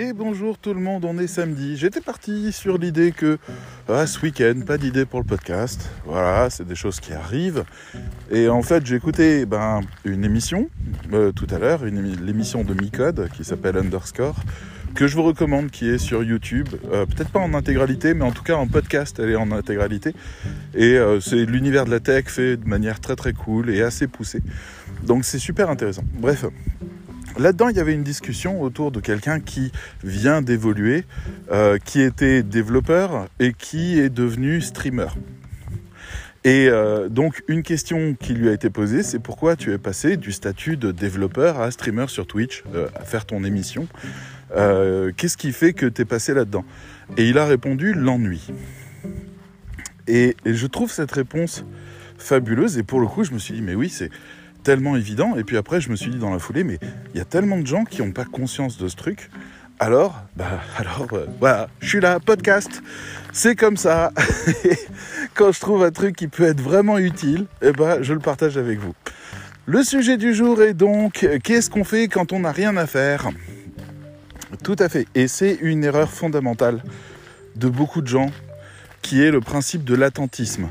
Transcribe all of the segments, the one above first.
Et bonjour tout le monde, on est samedi. J'étais parti sur l'idée que ah, ce week-end, pas d'idée pour le podcast. Voilà, c'est des choses qui arrivent. Et en fait, j'ai écouté ben, une émission euh, tout à l'heure, l'émission de Micode qui s'appelle Underscore, que je vous recommande, qui est sur YouTube. Euh, peut-être pas en intégralité, mais en tout cas en podcast, elle est en intégralité. Et euh, c'est l'univers de la tech fait de manière très très cool et assez poussée. Donc c'est super intéressant. Bref. Là-dedans, il y avait une discussion autour de quelqu'un qui vient d'évoluer, euh, qui était développeur et qui est devenu streamer. Et euh, donc une question qui lui a été posée, c'est pourquoi tu es passé du statut de développeur à streamer sur Twitch, euh, à faire ton émission. Qu'est-ce qui fait que tu es passé là-dedans? Et il a répondu l'ennui. et, je trouve cette réponse fabuleuse. Et pour le coup, je me suis dit, mais oui, c'est tellement évident. Et puis après, je me suis dit dans la foulée, mais il y a tellement de gens qui n'ont pas conscience de ce truc. Alors, bah, alors, euh, voilà, je suis là, podcast. C'est comme ça. Quand je trouve un truc qui peut être vraiment utile, eh ben, je le partage avec vous. Le sujet du jour est donc, qu'est-ce qu'on fait quand on n'a rien à faire? Tout à fait. Et c'est une erreur fondamentale de beaucoup de gens, qui est le principe de l'attentisme.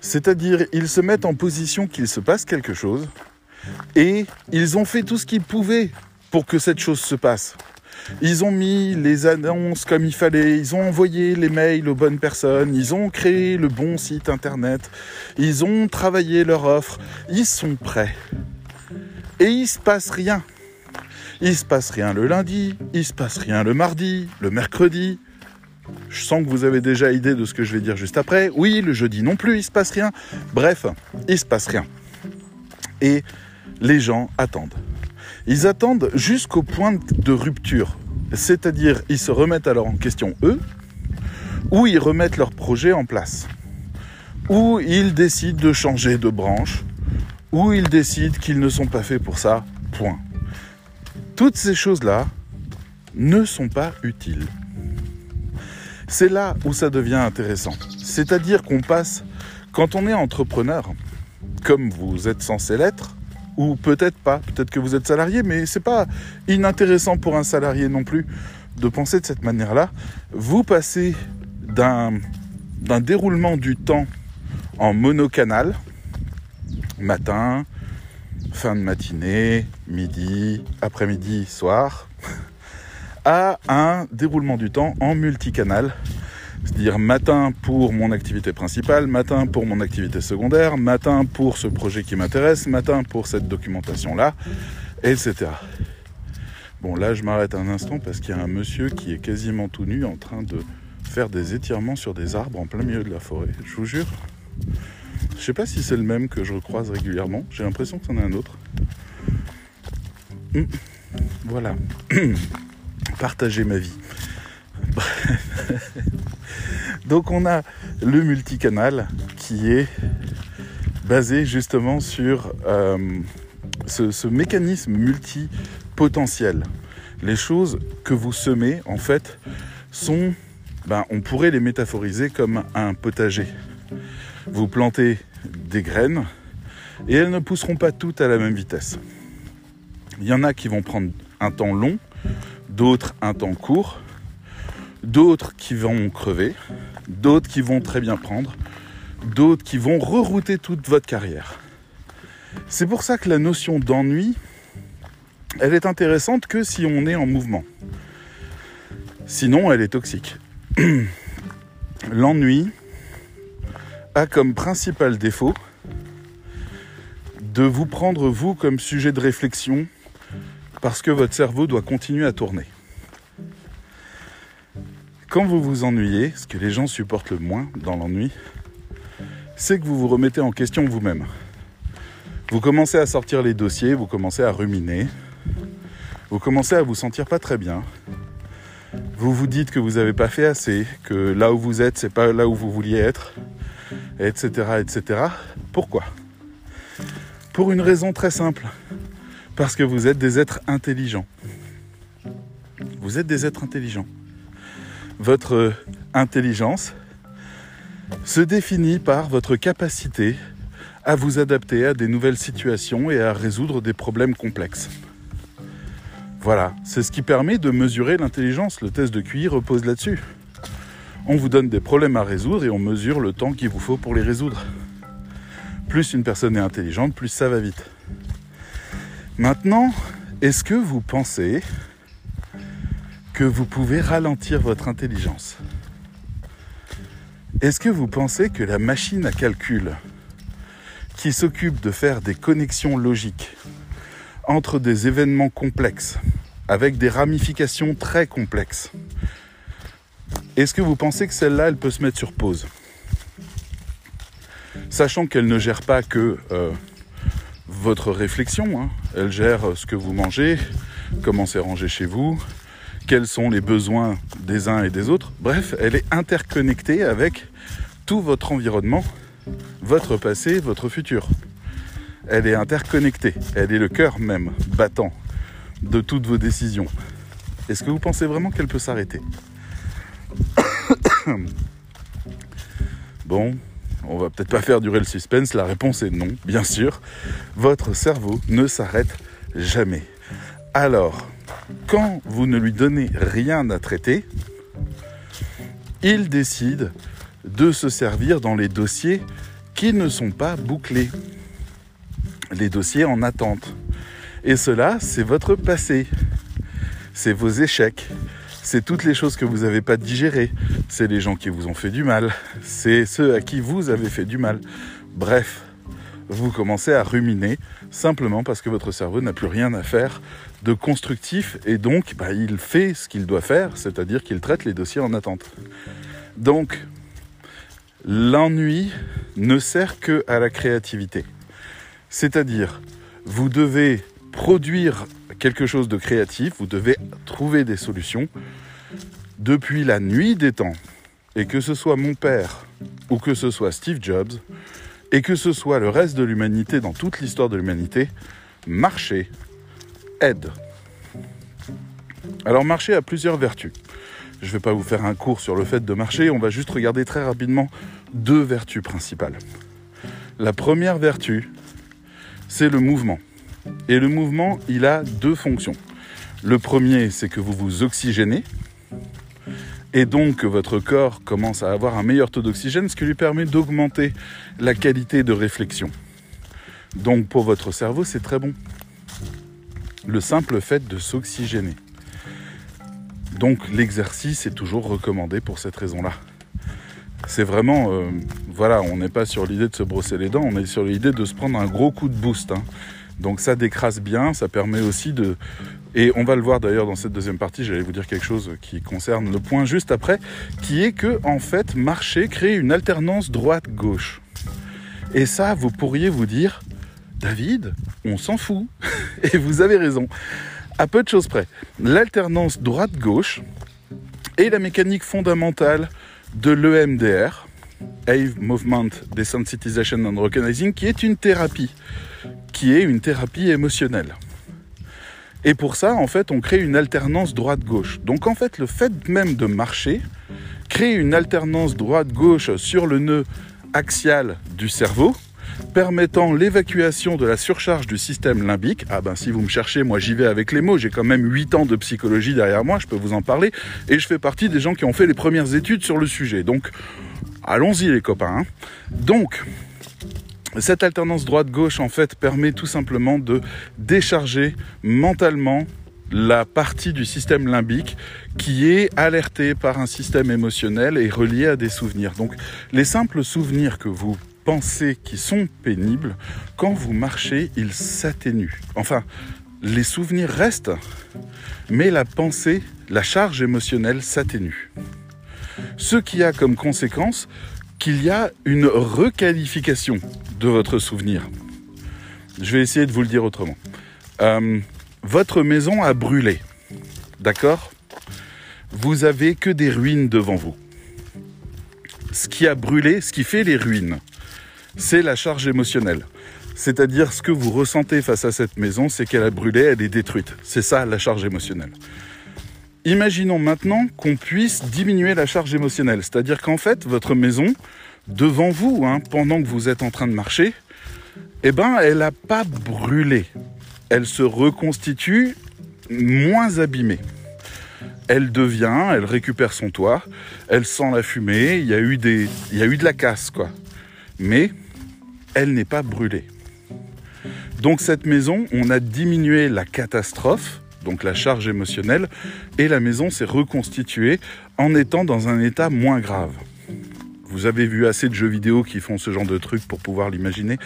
C'est-à-dire, ils se mettent en position qu'il se passe quelque chose, et ils ont fait tout ce qu'ils pouvaient pour que cette chose se passe. Ils ont mis les annonces comme il fallait, ils ont envoyé les mails aux bonnes personnes, ils ont créé le bon site internet, ils ont travaillé leur offre, ils sont prêts. Et il se passe rien. Il se passe rien le lundi, il se passe rien le mardi, le mercredi. Je sens que vous avez déjà idée de ce que je vais dire juste après. Oui, le jeudi non plus, il se passe rien. Bref, il se passe rien. Les gens attendent. Ils attendent jusqu'au point de rupture. C'est-à-dire, ils se remettent alors en question eux, ou ils remettent leur projet en place, ou ils décident de changer de branche, ou ils décident qu'ils ne sont pas faits pour ça, point. Toutes ces choses-là ne sont pas utiles. C'est là où ça devient intéressant. C'est-à-dire qu'on passe, quand on est entrepreneur, comme vous êtes censé l'être, ou peut-être pas, peut-être que vous êtes salarié, mais c'est pas inintéressant pour un salarié non plus de penser de cette manière-là. Vous passez d'un, d'un déroulement du temps en monocanal, matin, fin de matinée, midi, après-midi, soir, à un déroulement du temps en multicanal, c'est-à-dire matin pour mon activité principale, matin pour mon activité secondaire, matin pour ce projet qui m'intéresse, matin pour cette documentation-là, etc. Bon, là, je m'arrête un instant parce qu'il y a un monsieur qui est quasiment tout nu en train de faire des étirements sur des arbres en plein milieu de la forêt. Je vous jure. Je sais pas si c'est le même que je recroise régulièrement. J'ai l'impression que c'en est un autre. Hum. Voilà. Partager ma vie. Donc on a le multicanal qui est basé justement sur euh, ce, mécanisme multipotentiel. Les choses que vous semez, en fait, sont, ben, on pourrait les métaphoriser comme un potager. Vous plantez des graines et elles ne pousseront pas toutes à la même vitesse. Il y en a qui vont prendre un temps long, d'autres un temps court, d'autres qui vont crever, d'autres qui vont très bien prendre, d'autres qui vont rerouter toute votre carrière. C'est pour ça que la notion d'ennui, elle est intéressante que si on est en mouvement. Sinon, elle est toxique. L'ennui a comme principal défaut de vous prendre vous comme sujet de réflexion parce que votre cerveau doit continuer à tourner. Quand vous vous ennuyez, ce que les gens supportent le moins dans l'ennui, c'est que vous vous remettez en question vous-même. Vous commencez à sortir les dossiers, vous commencez à ruminer, vous commencez à vous sentir pas très bien. Vous vous dites que vous n'avez pas fait assez, que là où vous êtes, c'est pas là où vous vouliez être, etc., etc. Pourquoi? Pour une raison très simple. Parce que vous êtes des êtres intelligents. Vous êtes des êtres intelligents votre intelligence se définit par votre capacité à vous adapter à des nouvelles situations et à résoudre des problèmes complexes. Voilà, c'est ce qui permet de mesurer l'intelligence. Le test de QI repose là-dessus. On vous donne des problèmes à résoudre et on mesure le temps qu'il vous faut pour les résoudre. Plus une personne est intelligente, plus ça va vite. Maintenant, est-ce que vous pensez que vous pouvez ralentir votre intelligence Est-ce que vous pensez que la machine à calcul qui s'occupe de faire des connexions logiques entre des événements complexes, avec des ramifications très complexes, est-ce que vous pensez que celle-là, elle peut se mettre sur pause? Sachant qu'elle ne gère pas que euh, votre réflexion, hein. elle gère ce que vous mangez, comment c'est rangé chez vous, quels sont les besoins des uns et des autres. Bref, elle est interconnectée avec tout votre environnement, votre passé, votre futur. Elle est interconnectée, elle est le cœur même battant de toutes vos décisions. Est-ce que vous pensez vraiment qu'elle peut s'arrêter Bon, on va peut-être pas faire durer le suspense, la réponse est non, bien sûr. Votre cerveau ne s'arrête jamais. Alors, quand vous ne lui donnez rien à traiter, il décide de se servir dans les dossiers qui ne sont pas bouclés, les dossiers en attente. Et cela, c'est votre passé, c'est vos échecs, c'est toutes les choses que vous n'avez pas digérées, c'est les gens qui vous ont fait du mal, c'est ceux à qui vous avez fait du mal. Bref, vous commencez à ruminer simplement parce que votre cerveau n'a plus rien à faire de constructif et donc bah, il fait ce qu'il doit faire, c'est-à-dire qu'il traite les dossiers en attente. Donc, l'ennui ne sert que à la créativité. C'est-à-dire, vous devez produire quelque chose de créatif, vous devez trouver des solutions depuis la nuit des temps. Et que ce soit mon père ou que ce soit Steve Jobs, et que ce soit le reste de l'humanité dans toute l'histoire de l'humanité, marcher Alors marcher a plusieurs vertus. Je ne vais pas vous faire un cours sur le fait de marcher, on va juste regarder très rapidement deux vertus principales. La première vertu, c'est le mouvement. Et le mouvement, il a deux fonctions. Le premier, c'est que vous vous oxygénez. Et donc, votre corps commence à avoir un meilleur taux d'oxygène, ce qui lui permet d'augmenter la qualité de réflexion. Donc, pour votre cerveau, c'est très bon. Le simple fait de s'oxygéner. Donc, l'exercice est toujours recommandé pour cette raison-là. C'est vraiment, euh, voilà, on n'est pas sur l'idée de se brosser les dents, on est sur l'idée de se prendre un gros coup de boost. Hein. Donc ça décrase bien, ça permet aussi de... Et on va le voir d'ailleurs dans cette deuxième partie, j'allais vous dire quelque chose qui concerne le point juste après, qui est que en fait, marcher crée une alternance droite-gauche. Et ça, vous pourriez vous dire, David, on s'en fout. Et vous avez raison. À peu de choses près. L'alternance droite-gauche est la mécanique fondamentale de l'EMDR, Ave Movement Desensitization and Recognizing, qui est une thérapie qui est une thérapie émotionnelle. Et pour ça, en fait, on crée une alternance droite-gauche. Donc en fait, le fait même de marcher crée une alternance droite-gauche sur le nœud axial du cerveau, permettant l'évacuation de la surcharge du système limbique. Ah ben si vous me cherchez, moi j'y vais avec les mots, j'ai quand même 8 ans de psychologie derrière moi, je peux vous en parler, et je fais partie des gens qui ont fait les premières études sur le sujet. Donc allons-y les copains. Hein. Donc cette alternance droite-gauche, en fait, permet tout simplement de décharger mentalement la partie du système limbique qui est alertée par un système émotionnel et reliée à des souvenirs. Donc, les simples souvenirs que vous pensez qui sont pénibles, quand vous marchez, ils s'atténuent. Enfin, les souvenirs restent, mais la pensée, la charge émotionnelle s'atténue. Ce qui a comme conséquence qu'il y a une requalification de votre souvenir. Je vais essayer de vous le dire autrement. Euh, votre maison a brûlé, d'accord? Vous avez que des ruines devant vous. Ce qui a brûlé, ce qui fait les ruines, c'est la charge émotionnelle. C'est-à-dire ce que vous ressentez face à cette maison, c'est qu'elle a brûlé, elle est détruite. C'est ça la charge émotionnelle. Imaginons maintenant qu'on puisse diminuer la charge émotionnelle, c'est-à-dire qu'en fait, votre maison, devant vous, hein, pendant que vous êtes en train de marcher, eh ben, elle n'a pas brûlé. Elle se reconstitue moins abîmée. Elle devient, elle récupère son toit, elle sent la fumée, il y a eu, il y a eu de la casse, quoi. Mais elle n'est pas brûlée. Donc cette maison, on a diminué la catastrophe, donc la charge émotionnelle, et la maison s'est reconstituée en étant dans un état moins grave. Vous avez vu assez de jeux vidéo qui font ce genre de trucs pour pouvoir l'imaginer.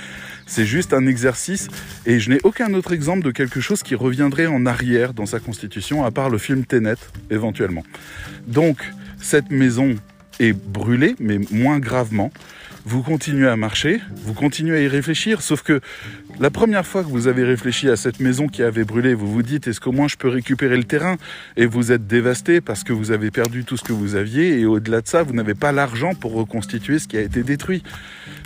C'est juste un exercice et je n'ai aucun autre exemple de quelque chose qui reviendrait en arrière dans sa constitution à part le film Tenet éventuellement. Donc cette maison est brûlée mais moins gravement vous continuez à marcher, vous continuez à y réfléchir, sauf que la première fois que vous avez réfléchi à cette maison qui avait brûlé, vous vous dites est-ce qu'au moins je peux récupérer le terrain? Et vous êtes dévasté parce que vous avez perdu tout ce que vous aviez et au-delà de ça, vous n'avez pas l'argent pour reconstituer ce qui a été détruit.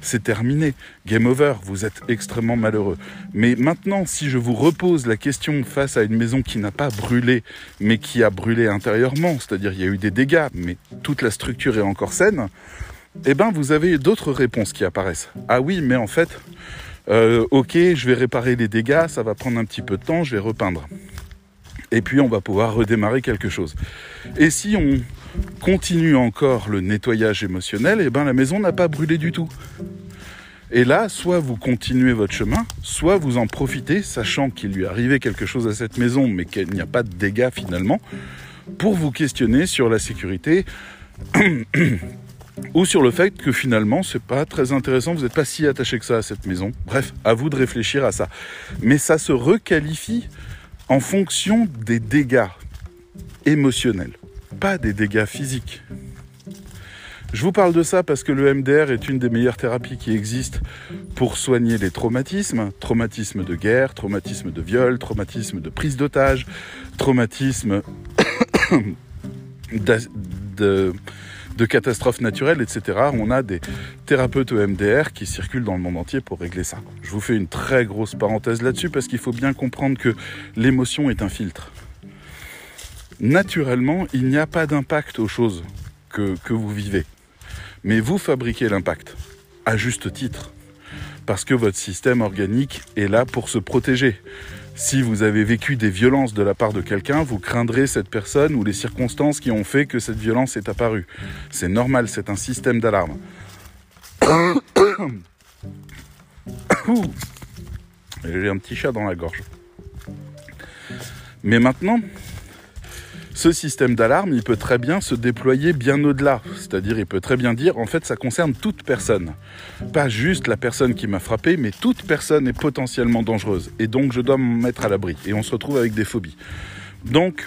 C'est terminé. Game over, vous êtes extrêmement malheureux. Mais maintenant, si je vous repose la question face à une maison qui n'a pas brûlé, mais qui a brûlé intérieurement, c'est-à-dire il y a eu des dégâts, mais toute la structure est encore saine, eh ben vous avez d'autres réponses qui apparaissent. Ah oui, mais en fait, euh, ok, je vais réparer les dégâts, ça va prendre un petit peu de temps, je vais repeindre. Et puis on va pouvoir redémarrer quelque chose. Et si on continue encore le nettoyage émotionnel, eh ben la maison n'a pas brûlé du tout. Et là, soit vous continuez votre chemin, soit vous en profitez, sachant qu'il lui arrivait quelque chose à cette maison, mais qu'il n'y a pas de dégâts finalement, pour vous questionner sur la sécurité ou sur le fait que finalement c'est pas très intéressant, vous n'êtes pas si attaché que ça à cette maison. Bref, à vous de réfléchir à ça. Mais ça se requalifie en fonction des dégâts émotionnels, pas des dégâts physiques. Je vous parle de ça parce que le MDR est une des meilleures thérapies qui existent pour soigner les traumatismes, traumatisme de guerre, traumatisme de viol, traumatisme de prise d'otage, traumatisme de de catastrophes naturelles, etc. On a des thérapeutes EMDR qui circulent dans le monde entier pour régler ça. Je vous fais une très grosse parenthèse là-dessus parce qu'il faut bien comprendre que l'émotion est un filtre. Naturellement, il n'y a pas d'impact aux choses que, que vous vivez. Mais vous fabriquez l'impact, à juste titre, parce que votre système organique est là pour se protéger. Si vous avez vécu des violences de la part de quelqu'un, vous craindrez cette personne ou les circonstances qui ont fait que cette violence est apparue. C'est normal, c'est un système d'alarme. J'ai un petit chat dans la gorge. Mais maintenant, ce système d'alarme, il peut très bien se déployer bien au-delà. C'est-à-dire, il peut très bien dire, en fait, ça concerne toute personne. Pas juste la personne qui m'a frappé, mais toute personne est potentiellement dangereuse. Et donc, je dois me mettre à l'abri. Et on se retrouve avec des phobies. Donc,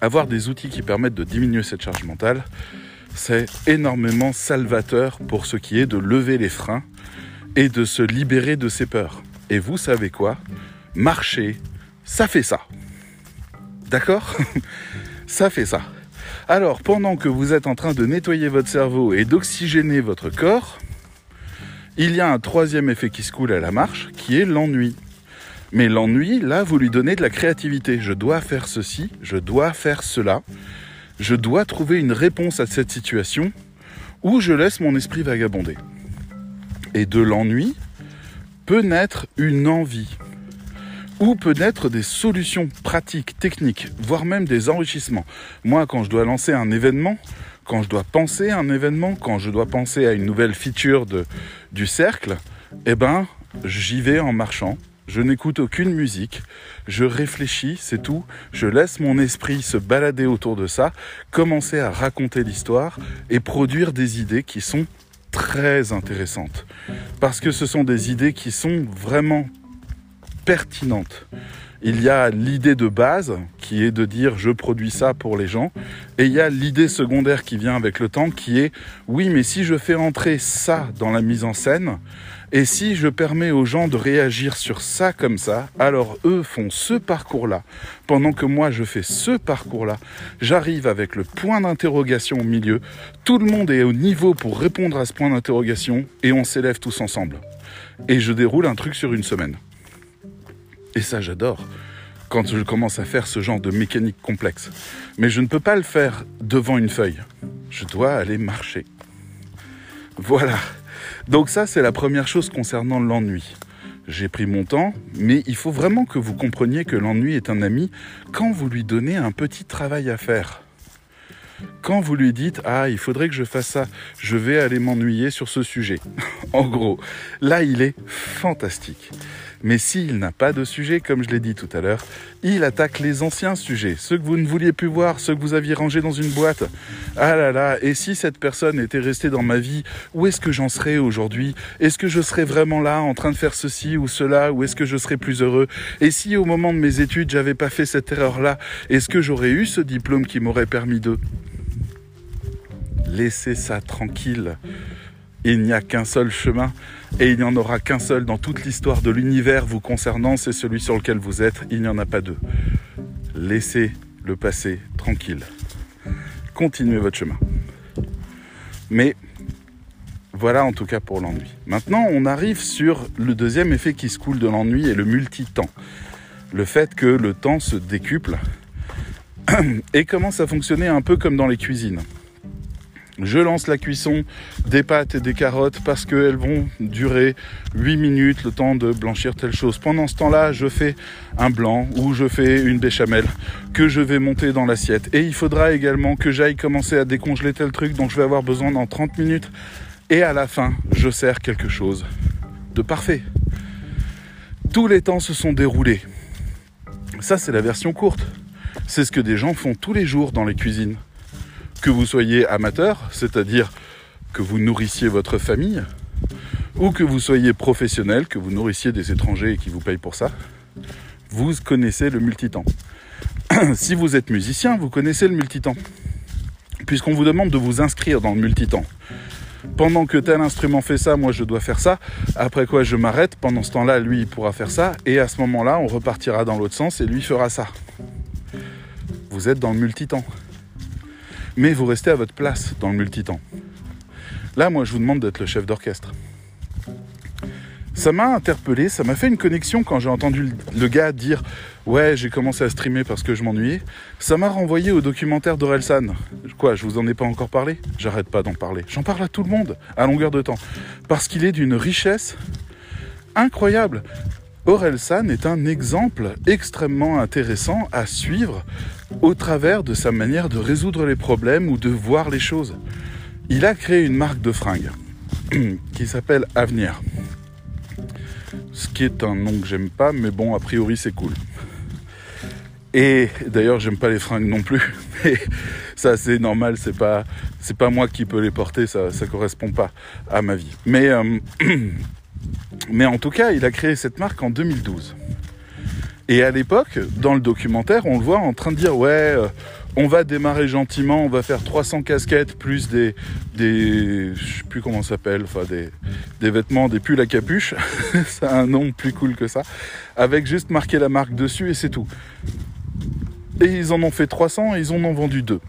avoir des outils qui permettent de diminuer cette charge mentale, c'est énormément salvateur pour ce qui est de lever les freins et de se libérer de ses peurs. Et vous savez quoi? Marcher, ça fait ça. D'accord Ça fait ça. Alors, pendant que vous êtes en train de nettoyer votre cerveau et d'oxygéner votre corps, il y a un troisième effet qui se coule à la marche, qui est l'ennui. Mais l'ennui, là, vous lui donnez de la créativité. Je dois faire ceci, je dois faire cela, je dois trouver une réponse à cette situation, ou je laisse mon esprit vagabonder. Et de l'ennui peut naître une envie ou peut naître des solutions pratiques, techniques, voire même des enrichissements. Moi, quand je dois lancer un événement, quand je dois penser à un événement, quand je dois penser à une nouvelle feature de, du cercle, eh ben, j'y vais en marchant. Je n'écoute aucune musique, je réfléchis, c'est tout. Je laisse mon esprit se balader autour de ça, commencer à raconter l'histoire et produire des idées qui sont très intéressantes. Parce que ce sont des idées qui sont vraiment pertinente. Il y a l'idée de base qui est de dire je produis ça pour les gens et il y a l'idée secondaire qui vient avec le temps qui est oui mais si je fais entrer ça dans la mise en scène et si je permets aux gens de réagir sur ça comme ça, alors eux font ce parcours-là. Pendant que moi je fais ce parcours-là, j'arrive avec le point d'interrogation au milieu, tout le monde est au niveau pour répondre à ce point d'interrogation et on s'élève tous ensemble. Et je déroule un truc sur une semaine. Et ça, j'adore quand je commence à faire ce genre de mécanique complexe. Mais je ne peux pas le faire devant une feuille. Je dois aller marcher. Voilà. Donc ça, c'est la première chose concernant l'ennui. j'ai pris mon temps, mais il faut vraiment que vous compreniez que l'ennui est un ami quand vous lui donnez un petit travail à faire. Quand vous lui dites Ah, il faudrait que je fasse ça, je vais aller m'ennuyer sur ce sujet. en gros, là, il est fantastique. Mais s'il n'a pas de sujet, comme je l'ai dit tout à l'heure, il attaque les anciens sujets, ceux que vous ne vouliez plus voir, ceux que vous aviez rangés dans une boîte. Ah là là, et si cette personne était restée dans ma vie, où est-ce que j'en serais aujourd'hui? Est-ce que je serais vraiment là en train de faire ceci ou cela? Ou est-ce que je serais plus heureux? Et si au moment de mes études, j'avais pas fait cette erreur-là, est-ce que j'aurais eu ce diplôme qui m'aurait permis de... Laissez ça tranquille? Il n'y a qu'un seul chemin et il n'y en aura qu'un seul dans toute l'histoire de l'univers vous concernant, c'est celui sur lequel vous êtes, il n'y en a pas deux. Laissez le passé tranquille. Continuez votre chemin. Mais voilà en tout cas pour l'ennui. Maintenant, on arrive sur le deuxième effet qui se coule de l'ennui et le multitemps. Le fait que le temps se décuple et commence à fonctionner un peu comme dans les cuisines? Je lance la cuisson des pâtes et des carottes parce qu'elles vont durer 8 minutes le temps de blanchir telle chose. Pendant ce temps-là, je fais un blanc ou je fais une béchamel que je vais monter dans l'assiette. Et il faudra également que j'aille commencer à décongeler tel truc dont je vais avoir besoin dans 30 minutes. Et à la fin, je sers quelque chose de parfait. Tous les temps se sont déroulés. Ça, c'est la version courte. C'est ce que des gens font tous les jours dans les cuisines que vous soyez amateur, c'est-à-dire que vous nourrissiez votre famille, ou que vous soyez professionnel, que vous nourrissiez des étrangers et qui vous payent pour ça, vous connaissez le multitemps. si vous êtes musicien, vous connaissez le multitemps. Puisqu'on vous demande de vous inscrire dans le multitemps. Pendant que tel instrument fait ça, moi je dois faire ça. Après quoi je m'arrête. Pendant ce temps-là, lui il pourra faire ça. Et à ce moment-là, on repartira dans l'autre sens et lui fera ça. Vous êtes dans le multitemps mais vous restez à votre place dans le multitemps. Là, moi, je vous demande d'être le chef d'orchestre. Ça m'a interpellé, ça m'a fait une connexion quand j'ai entendu le gars dire Ouais, j'ai commencé à streamer parce que je m'ennuyais. Ça m'a renvoyé au documentaire d'Orelsan. Quoi, je vous en ai pas encore parlé? J'arrête pas d'en parler. J'en parle à tout le monde, à longueur de temps. Parce qu'il est d'une richesse incroyable. Orelsan est un exemple extrêmement intéressant à suivre au travers de sa manière de résoudre les problèmes ou de voir les choses. Il a créé une marque de fringues qui s'appelle Avenir. Ce qui est un nom que j'aime pas, mais bon, a priori c'est cool. Et d'ailleurs, j'aime pas les fringues non plus. Mais ça, c'est normal. C'est pas, moi qui peux les porter. Ça, ça correspond pas à ma vie. Mais, euh, mais en tout cas, il a créé cette marque en 2012. Et à l'époque, dans le documentaire, on le voit en train de dire ouais, euh, on va démarrer gentiment, on va faire 300 casquettes plus des, des, je sais plus comment ça s'appelle, enfin des, vêtements, des pulls à capuche, ça a un nom plus cool que ça, avec juste marqué la marque dessus et c'est tout. Et ils en ont fait 300 et ils en ont vendu deux.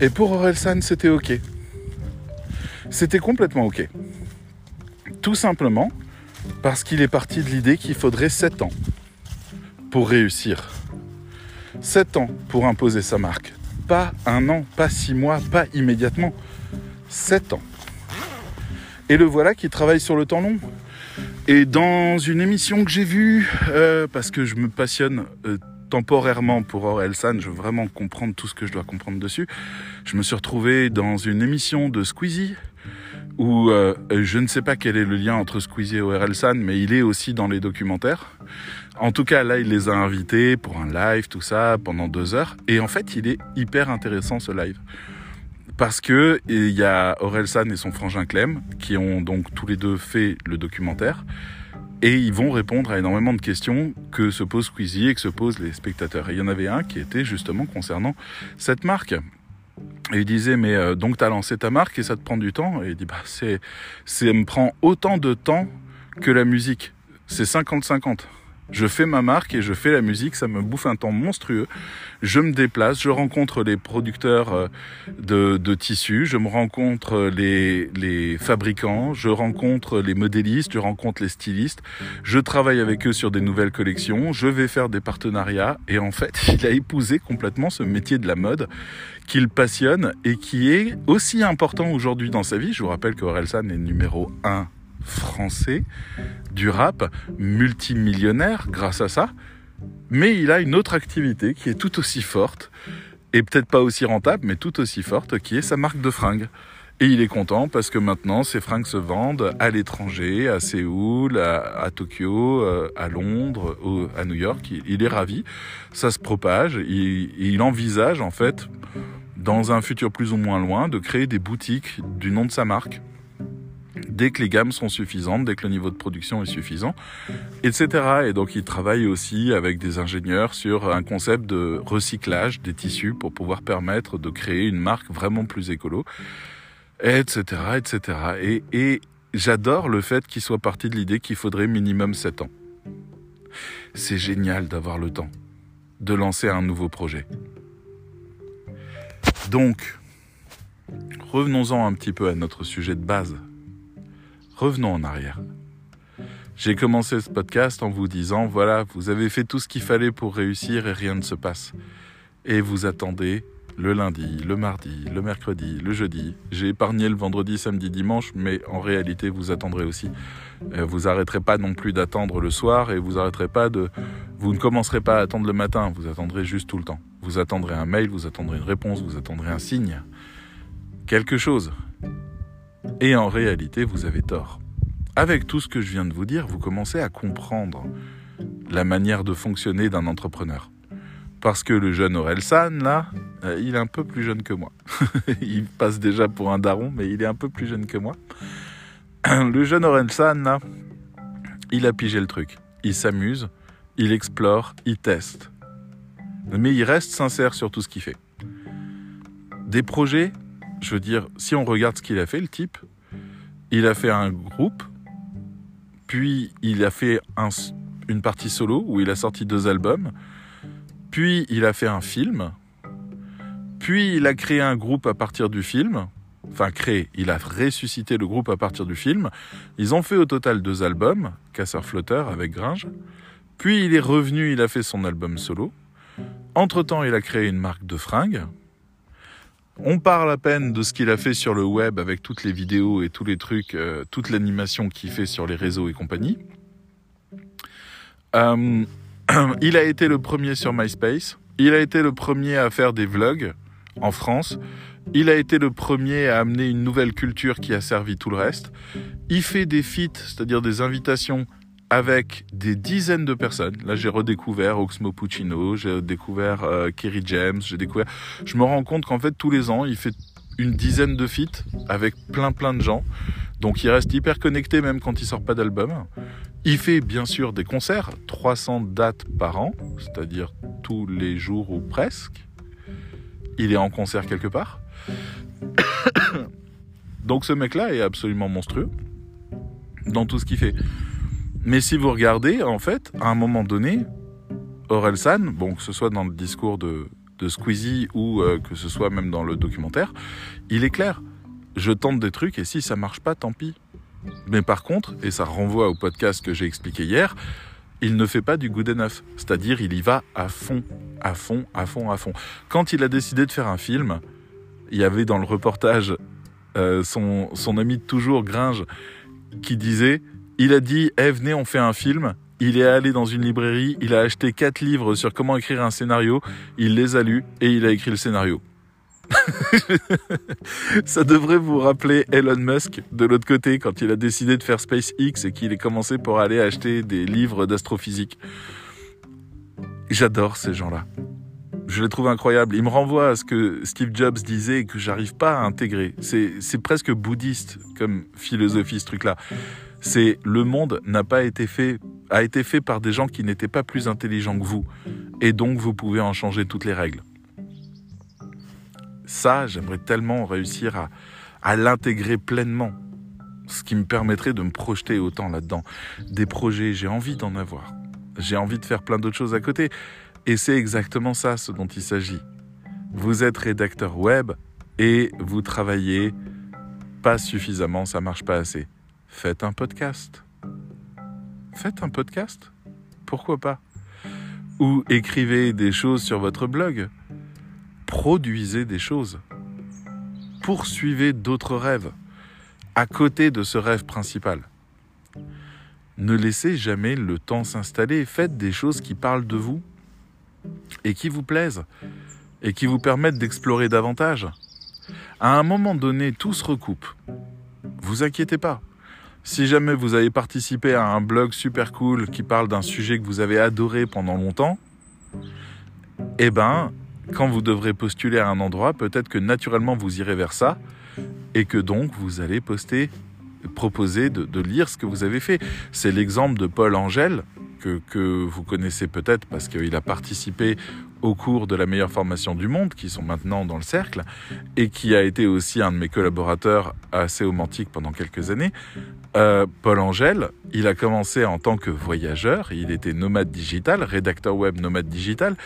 Et pour Orelsan, c'était ok. C'était complètement ok. Tout simplement parce qu'il est parti de l'idée qu'il faudrait 7 ans pour réussir. 7 ans pour imposer sa marque. Pas un an, pas 6 mois, pas immédiatement. 7 ans. Et le voilà qui travaille sur le temps long. Et dans une émission que j'ai vue, euh, parce que je me passionne euh, temporairement pour Orelsan, je veux vraiment comprendre tout ce que je dois comprendre dessus, je me suis retrouvé dans une émission de Squeezie, où euh, je ne sais pas quel est le lien entre Squeezie et Orelsan, mais il est aussi dans les documentaires. En tout cas, là, il les a invités pour un live, tout ça, pendant deux heures. Et en fait, il est hyper intéressant ce live. Parce que il y a Orelsan et son frangin Clem, qui ont donc tous les deux fait le documentaire. Et ils vont répondre à énormément de questions que se pose Squeezie et que se posent les spectateurs. Et il y en avait un qui était justement concernant cette marque. Et il disait, mais euh, donc tu as lancé ta marque et ça te prend du temps Et il dit, bah c'est, c'est me prend autant de temps que la musique. C'est 50-50. Je fais ma marque et je fais la musique, ça me bouffe un temps monstrueux. Je me déplace, je rencontre les producteurs euh, de, tissus, je me rencontre les, fabricants, je rencontre les modélistes, je rencontre les stylistes, je travaille avec eux sur des nouvelles collections, je vais faire des partenariats et en fait, il a épousé complètement ce métier de la mode qu'il passionne et qui est aussi important aujourd'hui dans sa vie. Je vous rappelle que Orelsan est numéro 1 français du rap, multimillionnaire grâce à ça, mais il a une autre activité qui est tout aussi forte, et peut-être pas aussi rentable, mais tout aussi forte, qui est sa marque de fringues. Et il est content parce que maintenant, ses fringues se vendent à l'étranger, à Séoul, à, Tokyo, euh, à Londres, à New York. Il, est ravi. Ça se propage. Il, il envisage, en fait, dans un futur plus ou moins loin, de créer des boutiques du nom de sa marque dès que les gammes sont suffisantes, dès que le niveau de production est suffisant, etc. Et donc il travaille aussi avec des ingénieurs sur un concept de recyclage des tissus pour pouvoir permettre de créer une marque vraiment plus écolo, etc. etc. Et, et j'adore le fait qu'il soit parti de l'idée qu'il faudrait minimum 7 ans. C'est génial d'avoir le temps de lancer un nouveau projet. Donc, revenons-en un petit peu à notre sujet de base, Revenons en arrière. J'ai commencé ce podcast en vous disant, voilà, vous avez fait tout ce qu'il fallait pour réussir et rien ne se passe. Et vous attendez le lundi, le mardi, le mercredi, le jeudi. J'ai épargné le vendredi, samedi, dimanche, mais en réalité, vous attendrez aussi. Euh, vous arrêterez pas non plus d'attendre le soir et vous arrêterez pas de, vous ne commencerez pas à attendre le matin. Vous attendrez juste tout le temps. Vous attendrez un mail, vous attendrez une réponse, vous attendrez un signe. Quelque chose. Et en réalité, vous avez tort. Avec tout ce que je viens de vous dire, vous commencez à comprendre la manière de fonctionner d'un entrepreneur. Parce que le jeune Orelsan, là, euh, il est un peu plus jeune que moi. il passe déjà pour un daron, mais il est un peu plus jeune que moi. Le jeune Orelsan, là, il a pigé le truc. Il s'amuse, il explore, il teste. Mais il reste sincère sur tout ce qu'il fait. Des projets, je veux dire, si on regarde ce qu'il a fait, le type, il a fait un groupe, puis il a fait une partie solo où il a sorti deux albums, puis il a fait un film, puis il a créé un groupe à partir du film, enfin créé, il a ressuscité le groupe à partir du film. Ils ont fait au total deux albums, Casseur Flotteur avec Gringe, puis il est revenu, il a fait son album solo. Entre-temps, il a créé une marque de fringues, on parle à peine de ce qu'il a fait sur le web avec toutes les vidéos et tous les trucs, euh, toute l'animation qu'il fait sur les réseaux et compagnie. Euh, il a été le premier sur MySpace. Il a été le premier à faire des vlogs en France. Il a été le premier à amener une nouvelle culture qui a servi tout le reste. Il fait des feats, c'est-à-dire des invitations avec des dizaines de personnes. Là, j'ai redécouvert Oxmo Puccino, j'ai découvert euh, Kerry James, j'ai découvert. Je me rends compte qu'en fait, tous les ans, il fait une dizaine de feats avec plein plein de gens. Donc, il reste hyper connecté même quand il sort pas d'album. Il fait bien sûr des concerts, 300 dates par an, c'est-à-dire tous les jours ou presque. Il est en concert quelque part. Donc ce mec-là est absolument monstrueux dans tout ce qu'il fait. Mais si vous regardez, en fait, à un moment donné, Orelsan, bon, que ce soit dans le discours de, Squeezie ou euh, que ce soit même dans le documentaire, il est clair. Je tente des trucs et si ça marche pas, tant pis. Mais par contre, et ça renvoie au podcast que j'ai expliqué hier, il ne fait pas du good enough. C'est-à-dire, il y va à fond, à fond, à fond, à fond. Quand il a décidé de faire un film, il y avait dans le reportage euh, son, son ami de toujours, Gringe, qui disait il a dit eh, venez, on fait un film. Il est allé dans une librairie, il a acheté quatre livres sur comment écrire un scénario, il les a lus et il a écrit le scénario. Ça devrait vous rappeler Elon Musk de l'autre côté quand il a décidé de faire SpaceX et qu'il est commencé pour aller acheter des livres d'astrophysique. J'adore ces gens-là. Je les trouve incroyables. Ils me renvoient à ce que Steve Jobs disait que j'arrive pas à intégrer. C'est presque bouddhiste comme philosophie ce truc-là c'est le monde n'a pas été fait, a été fait par des gens qui n'étaient pas plus intelligents que vous. Et donc vous pouvez en changer toutes les règles. Ça, j'aimerais tellement réussir à, à l'intégrer pleinement. Ce qui me permettrait de me projeter autant là-dedans. Des projets, j'ai envie d'en avoir. J'ai envie de faire plein d'autres choses à côté. Et c'est exactement ça ce dont il s'agit. Vous êtes rédacteur web et vous travaillez pas suffisamment, ça marche pas assez faites un podcast. Faites un podcast? Pourquoi pas? Ou écrivez des choses sur votre blog. Produisez des choses. Poursuivez d'autres rêves à côté de ce rêve principal. Ne laissez jamais le temps s'installer. Faites des choses qui parlent de vous et qui vous plaisent et qui vous permettent d'explorer davantage. À un moment donné, tout se recoupe. Vous inquiétez pas. Si jamais vous avez participé à un blog super cool qui parle d'un sujet que vous avez adoré pendant longtemps, eh ben, quand vous devrez postuler à un endroit, peut-être que naturellement vous irez vers ça et que donc vous allez poster, proposer de, lire ce que vous avez fait. C'est l'exemple de Paul Angèle que, vous connaissez peut-être parce qu'il a participé au cours de la meilleure formation du monde, qui sont maintenant dans le cercle, et qui a été aussi un de mes collaborateurs assez romantique pendant quelques années. Euh, Paul Angèle, il a commencé en tant que voyageur, il était nomade digital, rédacteur web nomade digital,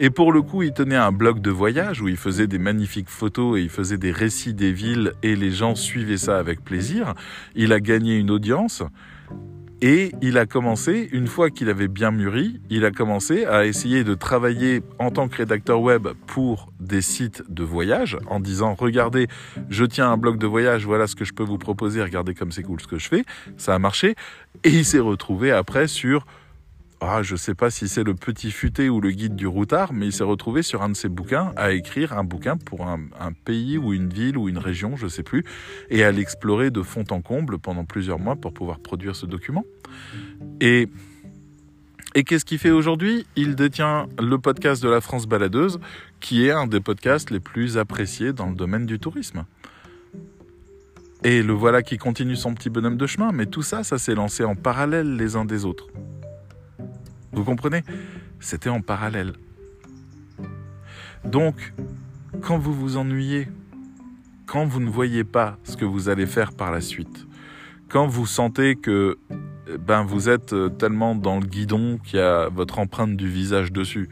et pour le coup, il tenait un blog de voyage où il faisait des magnifiques photos et il faisait des récits des villes et les gens suivaient ça avec plaisir. Il a gagné une audience. Et il a commencé, une fois qu'il avait bien mûri, il a commencé à essayer de travailler en tant que rédacteur web pour des sites de voyage en disant regardez, je tiens un blog de voyage, voilà ce que je peux vous proposer, regardez comme c'est cool ce que je fais. Ça a marché. Et il s'est retrouvé après sur ah, je ne sais pas si c'est le petit futé ou le guide du routard, mais il s'est retrouvé sur un de ses bouquins à écrire un bouquin pour un, pays ou une ville ou une région, je ne sais plus, et à l'explorer de fond en comble pendant plusieurs mois pour pouvoir produire ce document. Et qu'est-ce qu'il fait aujourd'hui? Il détient le podcast de la France Baladeuse, qui est un des podcasts les plus appréciés dans le domaine du tourisme. Et le voilà qui continue son petit bonhomme de chemin, mais tout ça, ça s'est lancé en parallèle les uns des autres. Vous comprenez? C'était en parallèle. Donc, quand vous vous ennuyez, quand vous ne voyez pas ce que vous allez faire par la suite, quand vous sentez que ben, vous êtes tellement dans le guidon qu'il y a votre empreinte du visage dessus,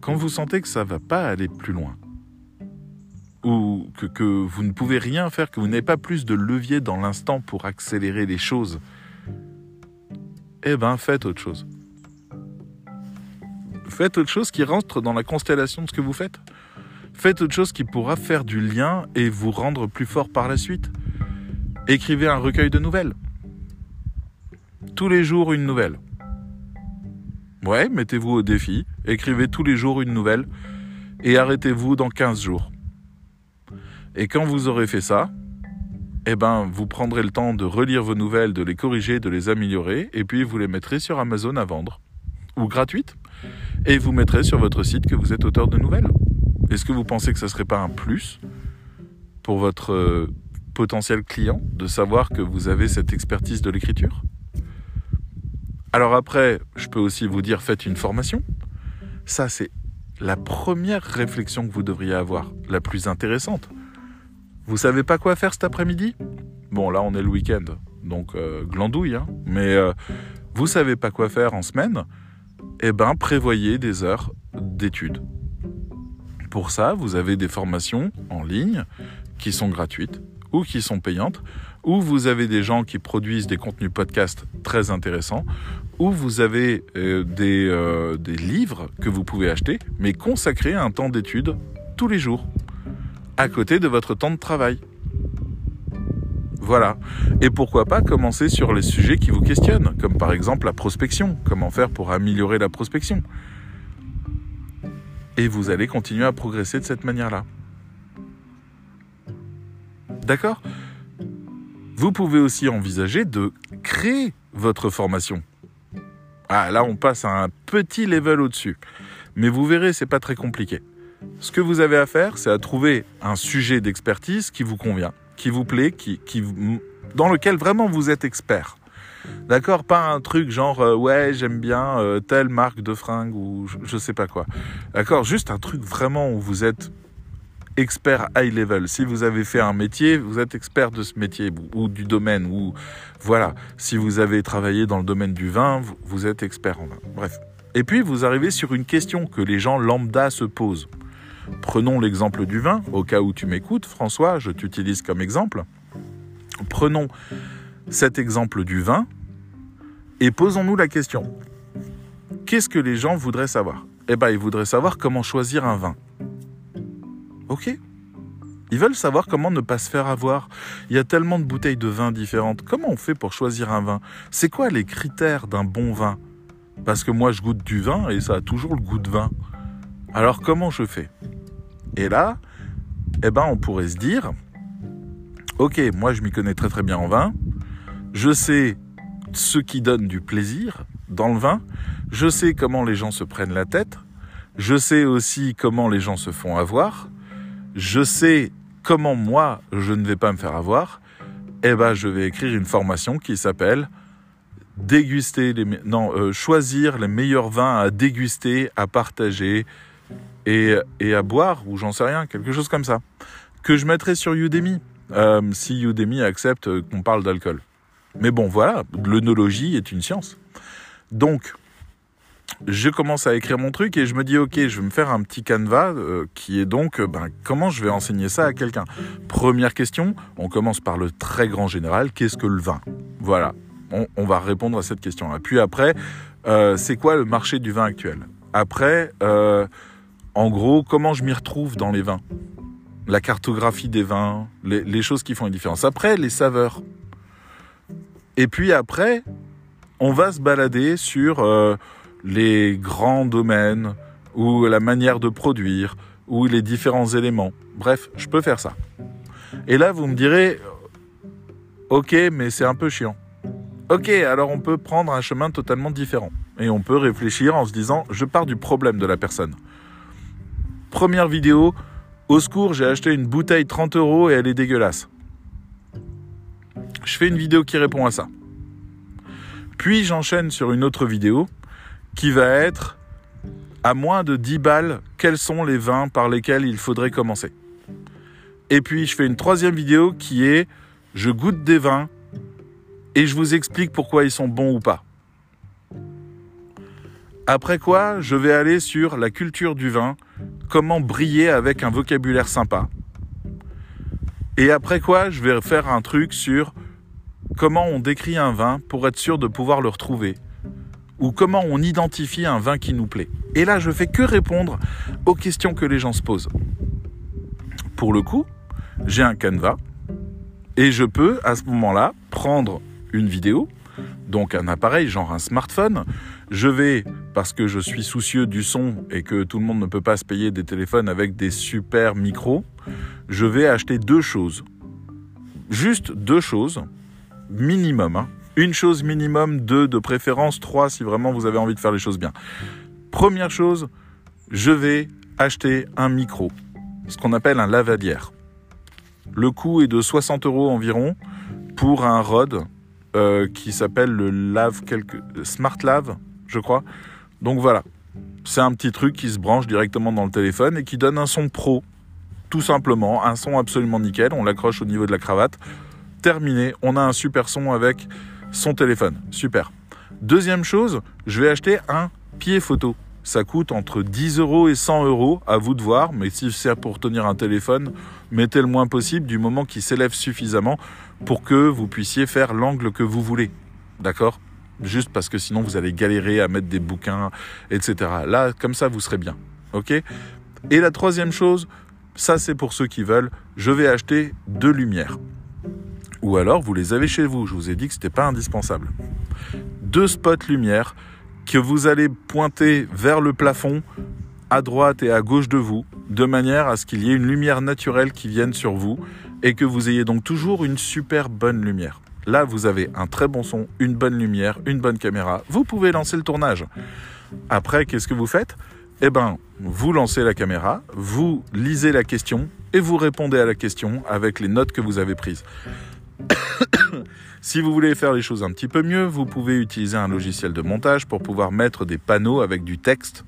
quand vous sentez que ça ne va pas aller plus loin, ou que, que vous ne pouvez rien faire, que vous n'avez pas plus de levier dans l'instant pour accélérer les choses, eh ben faites autre chose. Faites autre chose qui rentre dans la constellation de ce que vous faites. Faites autre chose qui pourra faire du lien et vous rendre plus fort par la suite. Écrivez un recueil de nouvelles. Tous les jours une nouvelle. Ouais, mettez-vous au défi, écrivez tous les jours une nouvelle et arrêtez-vous dans 15 jours. Et quand vous aurez fait ça, eh ben, vous prendrez le temps de relire vos nouvelles, de les corriger, de les améliorer, et puis vous les mettrez sur Amazon à vendre. Ou gratuite. Et vous mettrez sur votre site que vous êtes auteur de nouvelles. Est-ce que vous pensez que ce ne serait pas un plus pour votre euh, potentiel client de savoir que vous avez cette expertise de l'écriture? Alors après, je peux aussi vous dire faites une formation. Ça, c'est la première réflexion que vous devriez avoir, la plus intéressante. Vous savez pas quoi faire cet après-midi? Bon, là, on est le week-end, donc euh, glandouille, hein. mais euh, vous savez pas quoi faire en semaine? Eh ben, prévoyez des heures d'études. Pour ça, vous avez des formations en ligne qui sont gratuites ou qui sont payantes, ou vous avez des gens qui produisent des contenus podcast très intéressants, ou vous avez euh, des, livres que vous pouvez acheter, mais consacrer un temps d'étude tous les jours à côté de votre temps de travail. Voilà. Et pourquoi pas commencer sur les sujets qui vous questionnent, comme par exemple la prospection. Comment faire pour améliorer la prospection? Et vous allez continuer à progresser de cette manière-là. D'accord? Vous pouvez aussi envisager de créer votre formation. Ah, là, on passe à un petit level au-dessus. Mais vous verrez, c'est pas très compliqué. Ce que vous avez à faire, c'est à trouver un sujet d'expertise qui vous convient, qui vous plaît, qui, dans lequel vraiment vous êtes expert. D'accord? Pas un truc genre euh, ouais j'aime bien euh, telle marque de fringues ou je, ne sais pas quoi. D'accord? Juste un truc vraiment où vous êtes expert high level. Si vous avez fait un métier, vous êtes expert de ce métier ou, du domaine ou voilà. Si vous avez travaillé dans le domaine du vin, vous, vous êtes expert en vin. Bref. Et puis vous arrivez sur une question que les gens lambda se posent. Prenons l'exemple du vin, au cas où tu m'écoutes, François, je t'utilise comme exemple. Prenons cet exemple du vin et posons-nous la question. Qu'est-ce que les gens voudraient savoir? Eh bien, ils voudraient savoir comment choisir un vin. Ok? Il Ils veulent savoir comment ne pas se faire avoir. Il y a tellement de bouteilles de vin différentes. Comment on fait pour choisir un vin? C'est quoi les critères d'un bon vin? Parce que moi, je goûte du vin et ça a toujours le goût de vin. Alors comment je fais? Et là, eh ben, on pourrait se dire, ok, moi je m'y connais très très bien en vin. Je sais ce qui donne du plaisir dans le vin. Je sais comment les gens se prennent la tête. Je sais aussi comment les gens se font avoir. Je sais comment moi je ne vais pas me faire avoir. Eh ben, je vais écrire une formation qui s'appelle déguster euh, choisir les meilleurs vins à déguster, à partager et, et à boire ou j'en sais rien, quelque chose comme ça. Que je mettrai sur Udemy. Euh, si Udemy accepte qu'on parle d'alcool. Mais bon, voilà, l'œnologie est une science. Donc, je commence à écrire mon truc et je me dis ok je vais me faire un petit canevas euh, qui est donc euh, ben, comment je vais enseigner ça à quelqu'un? Première question on commence par le très grand général qu'est-ce que le vin? Voilà on, va répondre à cette question là puis après c'est quoi le marché du vin actuel? Après en gros comment je m'y retrouve dans les vins? La cartographie des vins les, choses qui font une différence après les saveurs et puis après on va se balader sur les grands domaines, ou la manière de produire, ou les différents éléments. Bref, je peux faire ça. Et là, vous me direz, ok, mais c'est un peu chiant. Ok, alors on peut prendre un chemin totalement différent. Et on peut réfléchir en se disant, je pars du problème de la personne. Première vidéo, au secours, j'ai acheté une bouteille 30 euros et elle est dégueulasse. Je fais une vidéo qui répond à ça. Puis j'enchaîne sur une autre vidéo qui va être à moins de 10 balles, quels sont les vins par lesquels il faudrait commencer. Et puis je fais une troisième vidéo qui est je goûte des vins et je vous explique pourquoi ils sont bons ou pas. Après quoi, je vais aller sur la culture du vin, comment briller avec un vocabulaire sympa. Et après quoi, je vais faire un truc sur comment on décrit un vin pour être sûr de pouvoir le retrouver ou comment on identifie un vin qui nous plaît. Et là, je fais que répondre aux questions que les gens se posent. Pour le coup, j'ai un canevas et je peux à ce moment-là prendre une vidéo, donc un appareil genre un smartphone. Je vais, parce que je suis soucieux du son et que tout le monde ne peut pas se payer des téléphones avec des super micros, je vais acheter deux choses. Juste deux choses, minimum. Hein une chose minimum, deux de préférence, trois si vraiment vous avez envie de faire les choses bien. Première chose, je vais acheter un micro, ce qu'on appelle un lavalière. Le coût est de 60 euros environ pour un Rode euh, qui s'appelle le Lave quelque... Smart Lave, je crois. Donc voilà, c'est un petit truc qui se branche directement dans le téléphone et qui donne un son pro, tout simplement, un son absolument nickel. On l'accroche au niveau de la cravate. Terminé, on a un super son avec son téléphone. Super. Deuxième chose, je vais acheter un pied photo. Ça coûte entre 10 euros et 100 euros, à vous de voir, mais si c'est pour tenir un téléphone, mettez le moins possible du moment qu'il s'élève suffisamment pour que vous puissiez faire l'angle que vous voulez. D'accord? Juste parce que sinon vous allez galérer à mettre des bouquins, etc. Là, comme ça, vous serez bien. Ok? Et la troisième chose, ça c'est pour ceux qui veulent, je vais acheter deux lumières ou alors vous les avez chez vous. Je vous ai dit que ce n'était pas indispensable. Deux spots lumière que vous allez pointer vers le plafond à droite et à gauche de vous, de manière à ce qu'il y ait une lumière naturelle qui vienne sur vous et que vous ayez donc toujours une super bonne lumière. Là, vous avez un très bon son, une bonne lumière, une bonne caméra. Vous pouvez lancer le tournage. Après, qu'est-ce que vous faites? Eh bien, vous lancez la caméra, vous lisez la question et vous répondez à la question avec les notes que vous avez prises. si vous voulez faire les choses un petit peu mieux, vous pouvez utiliser un logiciel de montage pour pouvoir mettre des panneaux avec du texte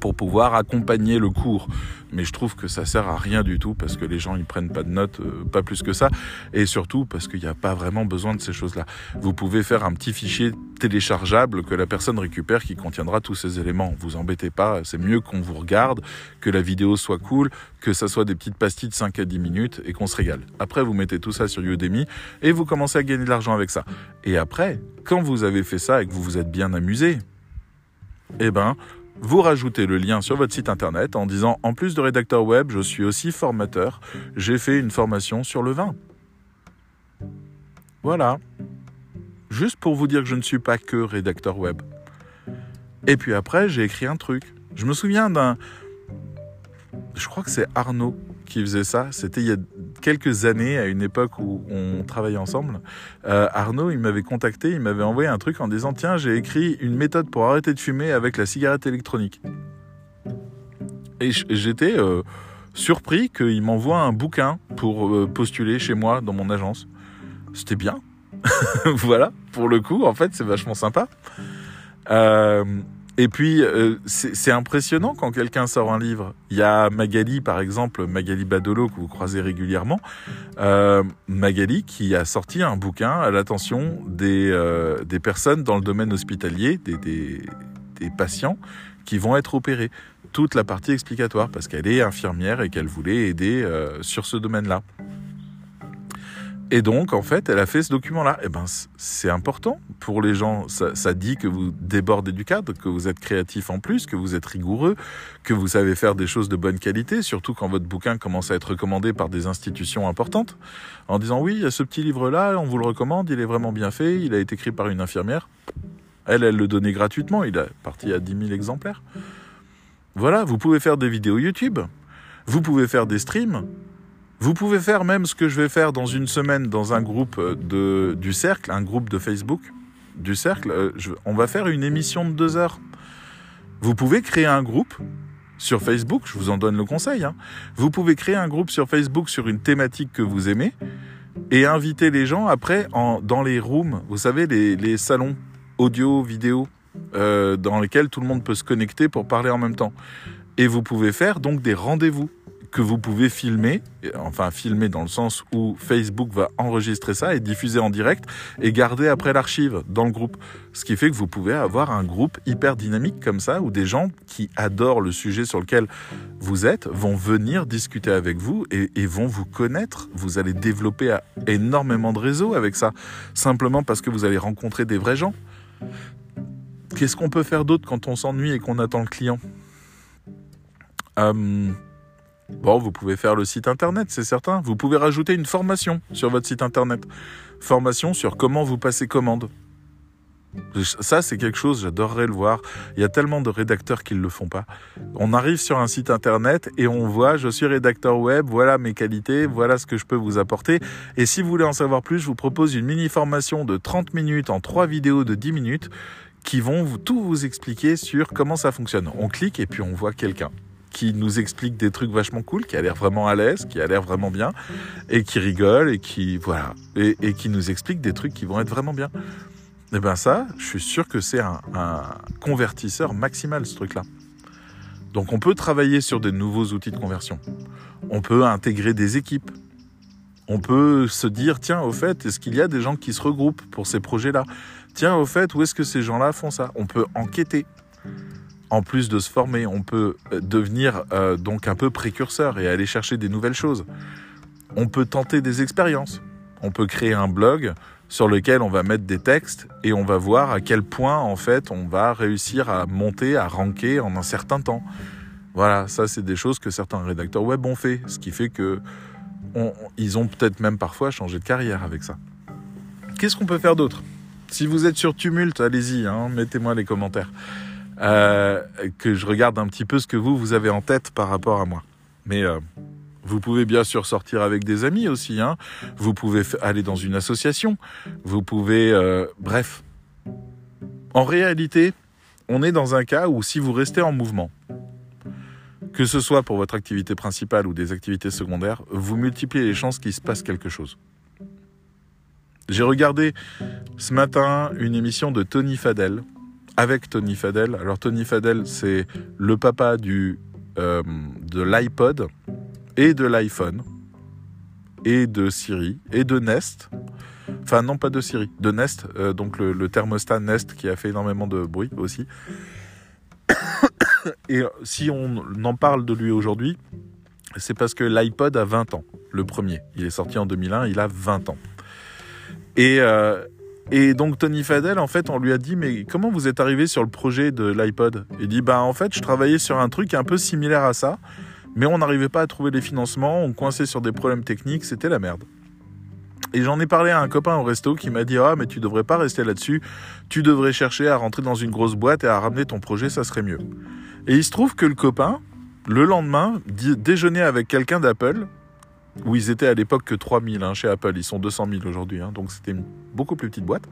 pour pouvoir accompagner le cours. Mais je trouve que ça sert à rien du tout parce que les gens ils prennent pas de notes, euh, pas plus que ça, et surtout parce qu'il n'y a pas vraiment besoin de ces choses-là. Vous pouvez faire un petit fichier téléchargeable que la personne récupère qui contiendra tous ces éléments. Vous embêtez pas, c'est mieux qu'on vous regarde, que la vidéo soit cool, que ça soit des petites pastilles de 5 à 10 minutes et qu'on se régale. Après, vous mettez tout ça sur Udemy et vous commencez à gagner de l'argent avec ça. Et après, quand vous avez fait ça et que vous vous êtes bien amusé, eh ben, vous rajoutez le lien sur votre site internet en disant en plus de rédacteur web, je suis aussi formateur. J'ai fait une formation sur le vin. Voilà. Juste pour vous dire que je ne suis pas que rédacteur web. Et puis après, j'ai écrit un truc. Je me souviens d'un... Je crois que c'est Arnaud qui faisait ça. C'était il y a quelques années, à une époque où on travaillait ensemble. Euh, Arnaud, il m'avait contacté, il m'avait envoyé un truc en disant Tiens, j'ai écrit une méthode pour arrêter de fumer avec la cigarette électronique. Et j'étais euh, surpris qu'il m'envoie un bouquin pour euh, postuler chez moi dans mon agence. C'était bien. voilà, pour le coup, en fait, c'est vachement sympa. Et puis, euh, c'est impressionnant quand quelqu'un sort un livre. Il y a Magali, par exemple, Magali Badolo, que vous croisez régulièrement. Euh, Magali qui a sorti un bouquin à l'attention des, euh, des personnes dans le domaine hospitalier, des, des, des patients qui vont être opérés. Toute la partie explicatoire, parce qu'elle est infirmière et qu'elle voulait aider sur ce domaine-là. Et donc, en fait, elle a fait ce document-là. Et eh ben, c'est important pour les gens. Ça, dit que vous débordez du cadre, que vous êtes créatif en plus, que vous êtes rigoureux, que vous savez faire des choses de bonne qualité, surtout quand votre bouquin commence à être recommandé par des institutions importantes, en disant oui, il y a ce petit livre-là, on vous le recommande, il est vraiment bien fait, il a été écrit par une infirmière. Elle, elle le donnait gratuitement, il a parti à 10 000 exemplaires. Voilà, vous pouvez faire des vidéos YouTube, vous pouvez faire des streams, vous pouvez faire même ce que je vais faire dans une semaine dans un groupe de, du cercle, un groupe de Facebook du cercle. Euh, on va faire une émission de deux heures. Vous pouvez créer un groupe sur Facebook, je vous en donne le conseil. Hein. Vous pouvez créer un groupe sur Facebook sur une thématique que vous aimez et inviter les gens après en, dans les rooms, vous savez, les, les salons audio, vidéo, euh, dans lesquels tout le monde peut se connecter pour parler en même temps. Et vous pouvez faire donc des rendez-vous que vous pouvez filmer, enfin filmer dans le sens où Facebook va enregistrer ça et diffuser en direct et garder après l'archive dans le groupe. Ce qui fait que vous pouvez avoir un groupe hyper dynamique comme ça où des gens qui adorent le sujet sur lequel vous êtes vont venir discuter avec vous et, vont vous connaître. Vous allez développer énormément de réseaux avec ça, simplement parce que vous allez rencontrer des vrais gens. Qu'est-ce qu'on peut faire d'autre quand on s'ennuie et qu'on attend le client? Euh, Bon, vous pouvez faire le site internet, c'est certain. Vous pouvez rajouter une formation sur votre site internet. Formation sur comment vous passez commande. Ça, c'est quelque chose, j'adorerais le voir. Il y a tellement de rédacteurs qui ne le font pas. On arrive sur un site internet et on voit, je suis rédacteur web, voilà mes qualités, voilà ce que je peux vous apporter. Et si vous voulez en savoir plus, je vous propose une mini formation de 30 minutes en trois vidéos de 10 minutes qui vont tout vous expliquer sur comment ça fonctionne. On clique et puis on voit quelqu'un qui nous explique des trucs vachement cool, qui a l'air vraiment à l'aise, qui a l'air vraiment bien, et qui rigole, et qui, voilà, et, qui nous explique des trucs qui vont être vraiment bien. Eh ben ça, je suis sûr que c'est un, un convertisseur maximal, ce truc-là. Donc on peut travailler sur des nouveaux outils de conversion. On peut intégrer des équipes. On peut se dire, tiens, au fait, est-ce qu'il y a des gens qui se regroupent pour ces projets-là? Tiens, au fait, où est-ce que ces gens-là font ça? On peut enquêter en plus de se former, on peut euh, devenir euh, donc un peu précurseur et aller chercher des nouvelles choses. On peut tenter des expériences. On peut créer un blog sur lequel on va mettre des textes et on va voir à quel point en fait on va réussir à monter, à ranker en un certain temps. Voilà, ça c'est des choses que certains rédacteurs web ont fait, ce qui fait que ils ont peut-être même parfois changé de carrière avec ça. Qu'est-ce qu'on peut faire d'autre? Si vous êtes sur Tumult, allez-y, hein, mettez-moi les commentaires euh, que je regarde un petit peu ce que vous, vous avez en tête par rapport à moi. Mais euh, vous pouvez bien sûr sortir avec des amis aussi. Hein. Vous pouvez aller dans une association. Vous pouvez... Euh, bref. En réalité, on est dans un cas où si vous restez en mouvement, que ce soit pour votre activité principale ou des activités secondaires, vous multipliez les chances qu'il se passe quelque chose. J'ai regardé ce matin une émission de Tony Fadel, avec Tony Fadel. Alors Tony Fadel, c'est le papa du, euh, de l'iPod et de l'iPhone et de Siri et de Nest. Enfin non pas de Siri, de Nest, euh, donc le, thermostat Nest qui a fait énormément de bruit aussi. et si on en parle de lui aujourd'hui, c'est parce que l'iPod a 20 ans, le premier. Il est sorti en 2001, il a 20 ans. Et euh, Et donc Tony Fadel, en fait, on lui a dit mais comment vous êtes arrivé sur le projet de l'iPod? Il dit bah en fait je travaillais sur un truc un peu similaire à ça, mais on n'arrivait pas à trouver les financements, on coinçait sur des problèmes techniques, c'était la merde. Et j'en ai parlé à un copain au resto qui m'a dit ah mais tu devrais pas rester là-dessus, tu devrais chercher à rentrer dans une grosse boîte et à ramener ton projet, ça serait mieux. Et il se trouve que le copain, le lendemain, déjeunait avec quelqu'un d'Apple où ils étaient à l'époque que 3000 hein, chez Apple, ils sont 200 000 aujourd'hui, hein, donc c'était une beaucoup plus petite boîte,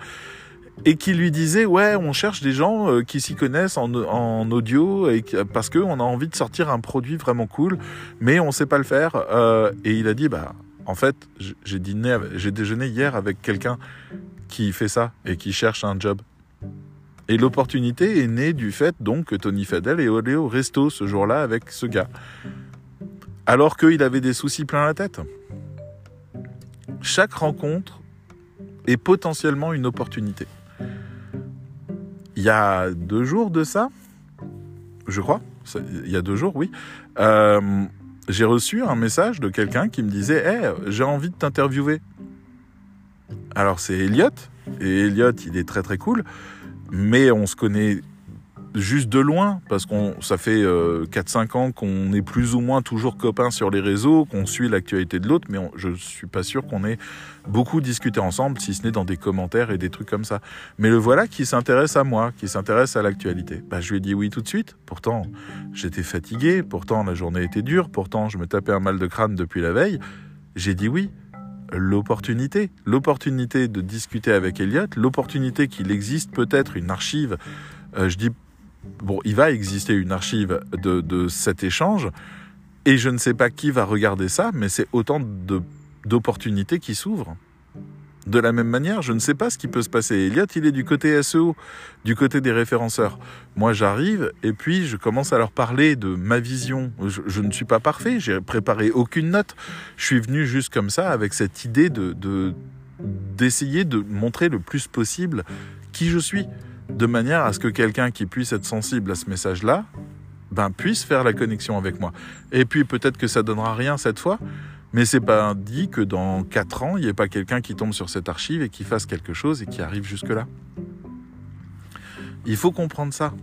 et qui lui disait ouais on cherche des gens euh, qui s'y connaissent en, en, audio et parce qu'on a envie de sortir un produit vraiment cool, mais on sait pas le faire, euh, et il a dit bah en fait j'ai dîné, j'ai déjeuné hier avec quelqu'un qui fait ça et qui cherche un job. Et l'opportunité est née du fait donc que Tony Fadel est allé au resto ce jour-là avec ce gars alors qu'il avait des soucis plein la tête. Chaque rencontre est potentiellement une opportunité. Il y a deux jours de ça, je crois, il y a deux jours, oui, euh, j'ai reçu un message de quelqu'un qui me disait hey, j'ai envie de t'interviewer. Alors c'est Elliot, et Elliot, il est très très cool, mais on se connaît juste de loin, parce qu'on ça fait 4-5 euh, ans qu'on est plus ou moins toujours copains sur les réseaux, qu'on suit l'actualité de l'autre, mais je je suis pas sûr qu'on ait beaucoup discuté ensemble, si ce n'est dans des commentaires et des trucs comme ça. Mais le voilà qui s'intéresse à moi, qui s'intéresse à l'actualité. Bah, je lui ai dit oui tout de suite. Pourtant, j'étais fatigué, pourtant la journée était dure, pourtant je me tapais un mal de crâne depuis la veille. J'ai dit oui l'opportunité, l'opportunité de discuter avec Elliot, l'opportunité qu'il existe peut-être une archive, euh, je dis bon, il va exister une archive de, cet échange, et je ne sais pas qui va regarder ça, mais c'est autant d'opportunités qui s'ouvrent. De la même manière, je ne sais pas ce qui peut se passer. Elliot, il est du côté SEO, du côté des référenceurs. Moi, j'arrive et puis je commence à leur parler de ma vision. Je, ne suis pas parfait, j'ai préparé aucune note. Je suis venu juste comme ça avec cette idée de d'essayer de montrer le plus possible qui je suis de manière à ce que quelqu'un qui puisse être sensible à ce message-là, ben, puisse faire la connexion avec moi. Et puis peut-être que ça donnera rien cette fois, mais c'est pas dit que dans 4 ans, il n'y ait pas quelqu'un qui tombe sur cette archive et qui fasse quelque chose et qui arrive jusque-là. Il faut comprendre ça.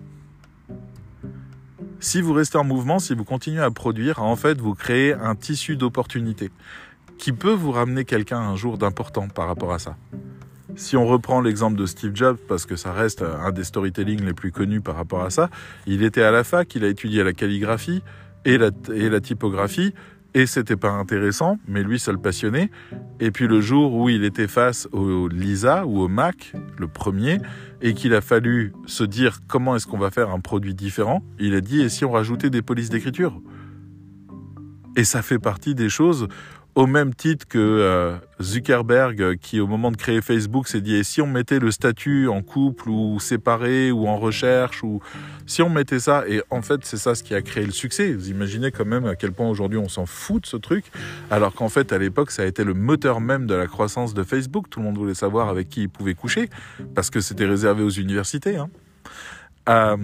Si vous restez en mouvement, si vous continuez à produire, en fait, vous créez un tissu d'opportunités qui peut vous ramener quelqu'un un jour d'important par rapport à ça. Si on reprend l'exemple de Steve Jobs, parce que ça reste un des storytelling les plus connus par rapport à ça, il était à la fac, il a étudié la calligraphie et la, et la typographie, et c'était pas intéressant, mais lui, ça le passionnait. Et puis le jour où il était face au Lisa ou au Mac, le premier, et qu'il a fallu se dire comment est-ce qu'on va faire un produit différent, il a dit et si on rajoutait des polices d'écriture? Et ça fait partie des choses au même titre que euh, Zuckerberg, qui au moment de créer Facebook s'est dit, et si on mettait le statut en couple ou séparé ou en recherche, ou si on mettait ça, et en fait c'est ça ce qui a créé le succès. Vous imaginez quand même à quel point aujourd'hui on s'en fout de ce truc, alors qu'en fait à l'époque ça a été le moteur même de la croissance de Facebook. Tout le monde voulait savoir avec qui il pouvait coucher, parce que c'était réservé aux universités. Hein. Euh,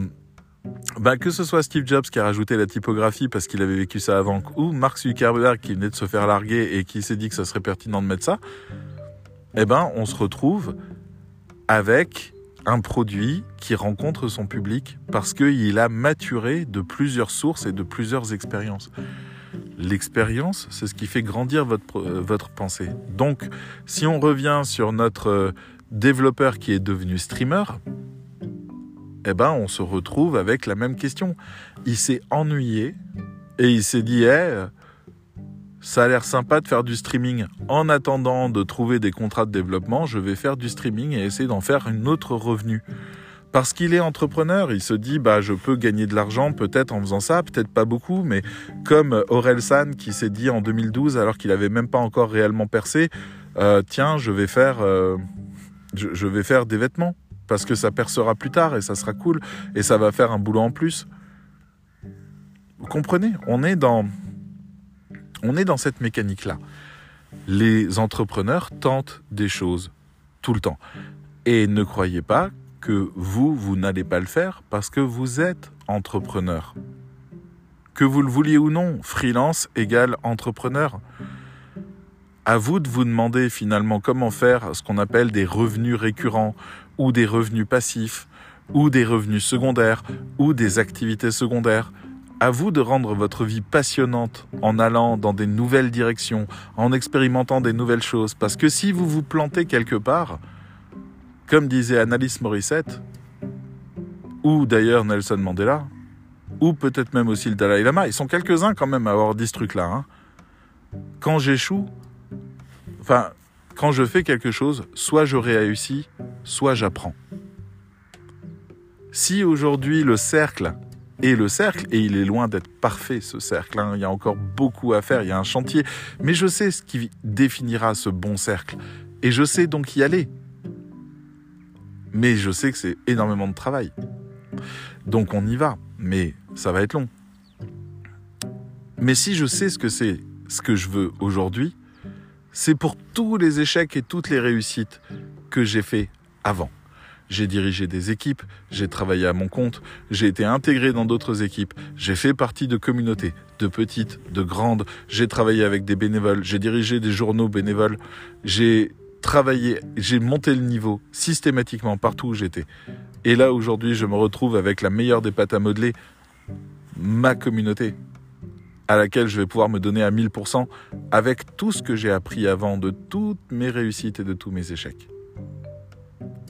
bah, que ce soit Steve Jobs qui a rajouté la typographie parce qu'il avait vécu ça avant, ou Mark Zuckerberg qui venait de se faire larguer et qui s'est dit que ça serait pertinent de mettre ça, eh ben, on se retrouve avec un produit qui rencontre son public parce qu'il a maturé de plusieurs sources et de plusieurs expériences. L'expérience, c'est ce qui fait grandir votre, votre pensée. Donc, si on revient sur notre euh, développeur qui est devenu streamer, eh ben, on se retrouve avec la même question. Il s'est ennuyé et il s'est dit, eh, ça a l'air sympa de faire du streaming. En attendant de trouver des contrats de développement, je vais faire du streaming et essayer d'en faire une autre revenu. Parce qu'il est entrepreneur, il se dit bah je peux gagner de l'argent peut-être en faisant ça, peut-être pas beaucoup, mais comme Aurel San qui s'est dit en 2012 alors qu'il avait même pas encore réellement percé, euh, tiens je vais faire euh, je vais faire des vêtements parce que ça percera plus tard et ça sera cool et ça va faire un boulot en plus. Vous comprenez? On est dans cette mécanique là. Les entrepreneurs tentent des choses tout le temps et ne croyez pas que vous vous n'allez pas le faire parce que vous êtes entrepreneur. Que vous le vouliez ou non, freelance égale entrepreneur. À vous de vous demander finalement comment faire ce qu'on appelle des revenus récurrents ou des revenus passifs ou des revenus secondaires ou des activités secondaires. À vous de rendre votre vie passionnante en allant dans des nouvelles directions, en expérimentant des nouvelles choses. Parce que si vous vous plantez quelque part, comme disait Annalise Morissette, ou d'ailleurs Nelson Mandela, ou peut-être même aussi le Dalai Lama, ils sont quelques-uns quand même à avoir dit ce truc-là. Hein. Quand j'échoue, enfin, quand je fais quelque chose, soit je réussis, soit j'apprends. Si aujourd'hui le cercle est le cercle, et il est loin d'être parfait ce cercle, hein, il y a encore beaucoup à faire, il y a un chantier, mais je sais ce qui définira ce bon cercle, et je sais donc y aller. Mais je sais que c'est énormément de travail. Donc on y va, mais ça va être long. Mais si je sais ce que c'est, ce que je veux aujourd'hui, c'est pour tous les échecs et toutes les réussites que j'ai fait avant. J'ai dirigé des équipes, j'ai travaillé à mon compte, j'ai été intégré dans d'autres équipes, j'ai fait partie de communautés, de petites, de grandes, j'ai travaillé avec des bénévoles, j'ai dirigé des journaux bénévoles, j'ai travaillé, j'ai monté le niveau systématiquement partout où j'étais. Et là, aujourd'hui, je me retrouve avec la meilleure des pâtes à modeler, ma communauté, à laquelle je vais pouvoir me donner à 1000% avec tout ce que j'ai appris avant de toutes mes réussites et de tous mes échecs.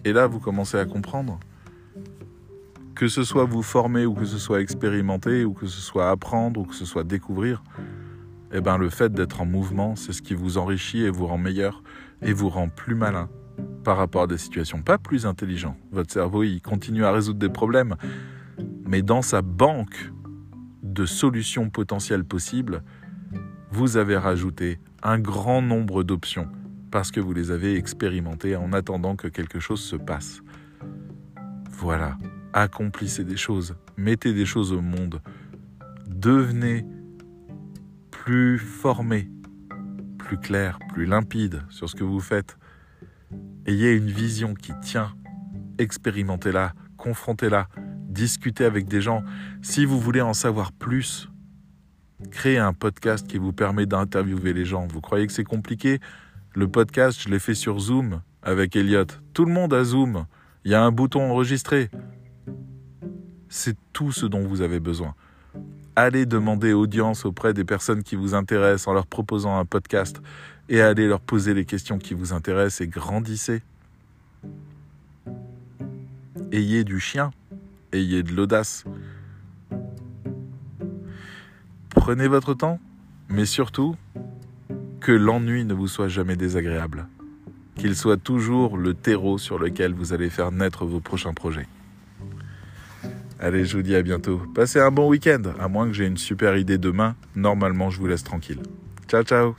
Et là, vous commencez à comprendre que ce soit vous former ou que ce soit expérimenter ou que ce soit apprendre ou que ce soit découvrir, eh ben le fait d'être en mouvement, c'est ce qui vous enrichit et vous rend meilleur et vous rend plus malin par rapport à des situations, pas plus intelligent. Votre cerveau, il continue à résoudre des problèmes, mais dans sa banque de solutions potentielles possibles, vous avez rajouté un grand nombre d'options parce que vous les avez expérimentées en attendant que quelque chose se passe. Voilà, accomplissez des choses, mettez des choses au monde, devenez plus formé, plus clair, plus limpide sur ce que vous faites. Ayez une vision qui tient, expérimentez-la, confrontez-la, discutez avec des gens. Si vous voulez en savoir plus, créez un podcast qui vous permet d'interviewer les gens. Vous croyez que c'est compliqué? Le podcast, je l'ai fait sur Zoom avec Elliot. Tout le monde a Zoom. Il y a un bouton enregistré. C'est tout ce dont vous avez besoin. Allez demander audience auprès des personnes qui vous intéressent en leur proposant un podcast et allez leur poser les questions qui vous intéressent et grandissez. Ayez du chien ayez de l'audace. Prenez votre temps, mais surtout, que l'ennui ne vous soit jamais désagréable. Qu'il soit toujours le terreau sur lequel vous allez faire naître vos prochains projets. Allez, je vous dis à bientôt. Passez un bon week-end, à moins que j'ai une super idée demain. Normalement, je vous laisse tranquille. Ciao, ciao